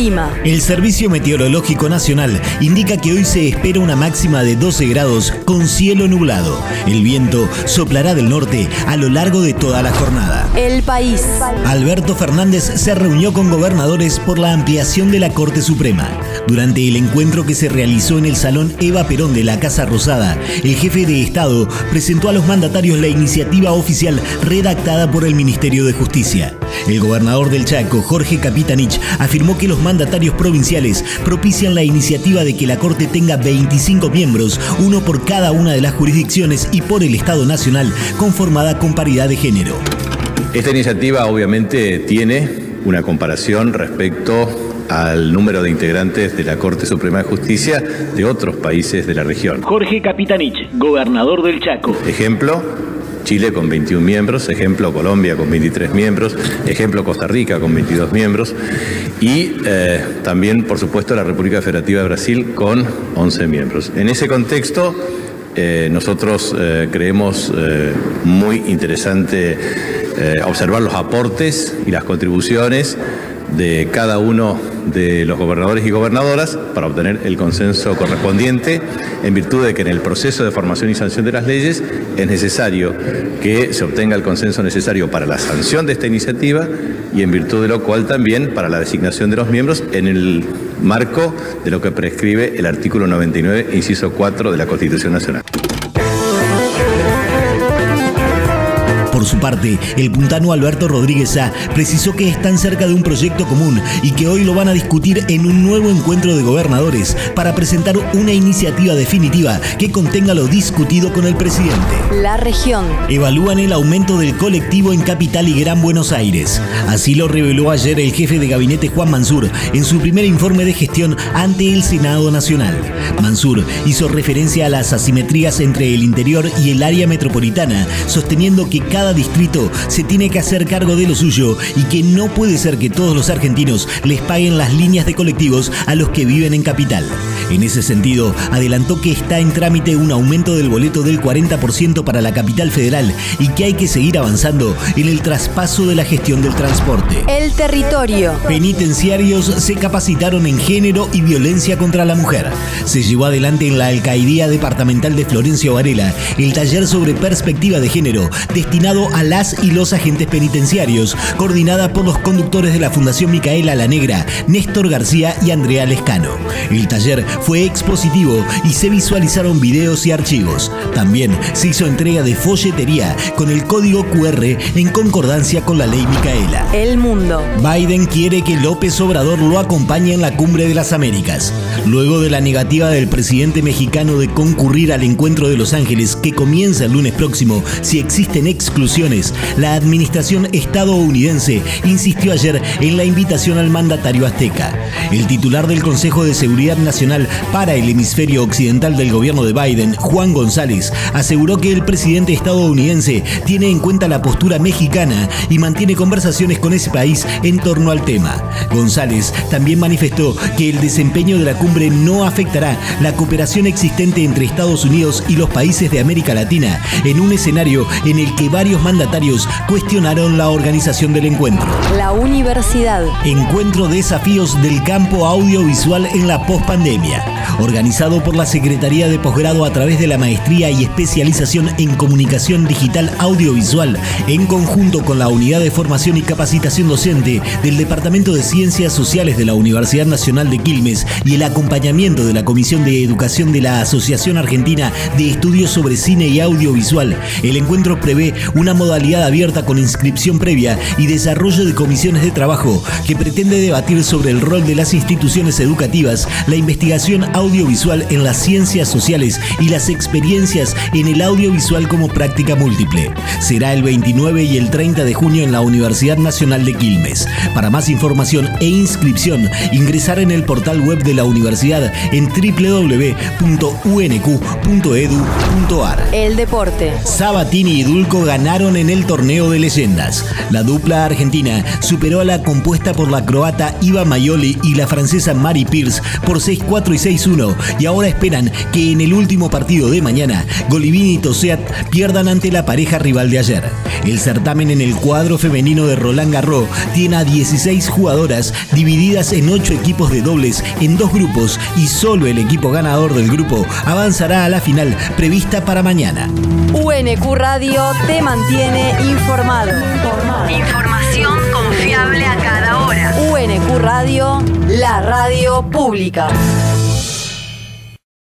El clima. El Servicio Meteorológico Nacional indica que hoy se espera una máxima de 12 grados con cielo nublado. El viento soplará del norte a lo largo de toda la jornada. El país. Alberto Fernández se reunió con gobernadores por la ampliación de la Corte Suprema. Durante el encuentro que se realizó en el Salón Eva Perón de la Casa Rosada, el jefe de Estado presentó a los mandatarios la iniciativa oficial redactada por el Ministerio de Justicia. El gobernador del Chaco, Jorge Capitanich, afirmó que los mandatarios provinciales propician la iniciativa de que la Corte tenga 25 miembros, uno por cada una de las jurisdicciones y por el Estado Nacional, conformada con paridad de género. Esta iniciativa obviamente tiene una comparación respecto al número de integrantes de la Corte Suprema de Justicia de otros países de la región. Jorge Capitanich, gobernador del Chaco. Ejemplo, Chile con 21 miembros, ejemplo Colombia con 23 miembros, ejemplo Costa Rica con 22 miembros y eh, también, por supuesto, la República Federativa de Brasil con 11 miembros. En ese contexto, eh, nosotros eh, creemos muy interesante observar los aportes y las contribuciones de cada uno de los gobernadores y gobernadoras para obtener el consenso correspondiente, en virtud de que en el proceso de formación y sanción de las leyes es necesario que se obtenga el consenso necesario para la sanción de esta iniciativa y en virtud de lo cual también para la designación de los miembros en el marco de lo que prescribe el artículo 99, inciso 4 de la Constitución Nacional. Por su parte, el puntano Alberto Rodríguez A precisó que están cerca de un proyecto común y que hoy lo van a discutir en un nuevo encuentro de gobernadores para presentar una iniciativa definitiva que contenga lo discutido con el presidente. La región. Evalúan el aumento del colectivo en Capital y Gran Buenos Aires. Así lo reveló ayer el jefe de gabinete Juan Mansur en su primer informe de gestión ante el Senado Nacional. Mansur hizo referencia a las asimetrías entre el interior y el área metropolitana, sosteniendo que cada distrito se tiene que hacer cargo de lo suyo y que no puede ser que todos los argentinos les paguen las líneas de colectivos a los que viven en capital. En ese sentido, adelantó que está en trámite un aumento del boleto del 40% para la capital federal y que hay que seguir avanzando en el traspaso de la gestión del transporte. El territorio. Penitenciarios se capacitaron en género y violencia contra la mujer. Se llevó adelante en la Alcaidía Departamental de Florencio Varela el taller sobre perspectiva de género destinado a las y los agentes penitenciarios, coordinada por los conductores de la Fundación Micaela La Negra, Néstor García y Andrea Lescano. El taller fue expositivo y se visualizaron videos y archivos. También se hizo entrega de folletería con el código QR en concordancia con la ley Micaela. El mundo. Biden quiere que López Obrador lo acompañe en la cumbre de las Américas. Luego de la negativa del presidente mexicano de concurrir al encuentro de Los Ángeles que comienza el lunes próximo si existen exclusiones, la administración estadounidense insistió ayer en la invitación al mandatario azteca. El titular del Consejo de Seguridad Nacional para el hemisferio occidental del gobierno de Biden, Juan González, aseguró que el presidente estadounidense tiene en cuenta la postura mexicana y mantiene conversaciones con ese país en torno al tema. González también manifestó que el desempeño de la cumbre no afectará la cooperación existente entre Estados Unidos y los países de América Latina en un escenario en el que varios mandatarios cuestionaron la organización del encuentro. La universidad. Encuentro Desafíos del Campo Audiovisual en la Postpandemia. yeah. Organizado por la Secretaría de Posgrado a través de la Maestría y Especialización en Comunicación Digital Audiovisual, en conjunto con la Unidad de Formación y Capacitación Docente del Departamento de Ciencias Sociales de la Universidad Nacional de Quilmes y el acompañamiento de la Comisión de Educación de la Asociación Argentina de Estudios sobre Cine y Audiovisual. El encuentro prevé una modalidad abierta con inscripción previa y desarrollo de comisiones de trabajo que pretende debatir sobre el rol de las instituciones educativas, la investigación audiovisual en las ciencias sociales y las experiencias en el audiovisual como práctica múltiple. Será el 29 y el 30 de junio en la Universidad Nacional de Quilmes. Para más información e inscripción, ingresar en el portal web de la universidad en www.unq.edu.ar. El deporte. Sabatini y Dulco ganaron en el torneo de leyendas. La dupla argentina superó a la compuesta por la croata Iva Maioli y la francesa Mari Pierce por 6-4, 4 y 6-1 y ahora esperan que en el último partido de mañana Golivini y Toseat pierdan ante la pareja rival de ayer. El certamen en el cuadro femenino de Roland Garros tiene a 16 jugadoras divididas en 8 equipos de dobles en dos grupos y solo el equipo ganador del grupo avanzará a la final prevista para mañana. UNQ Radio te mantiene informado. Información confiable a cada hora. UNQ Radio, la radio pública.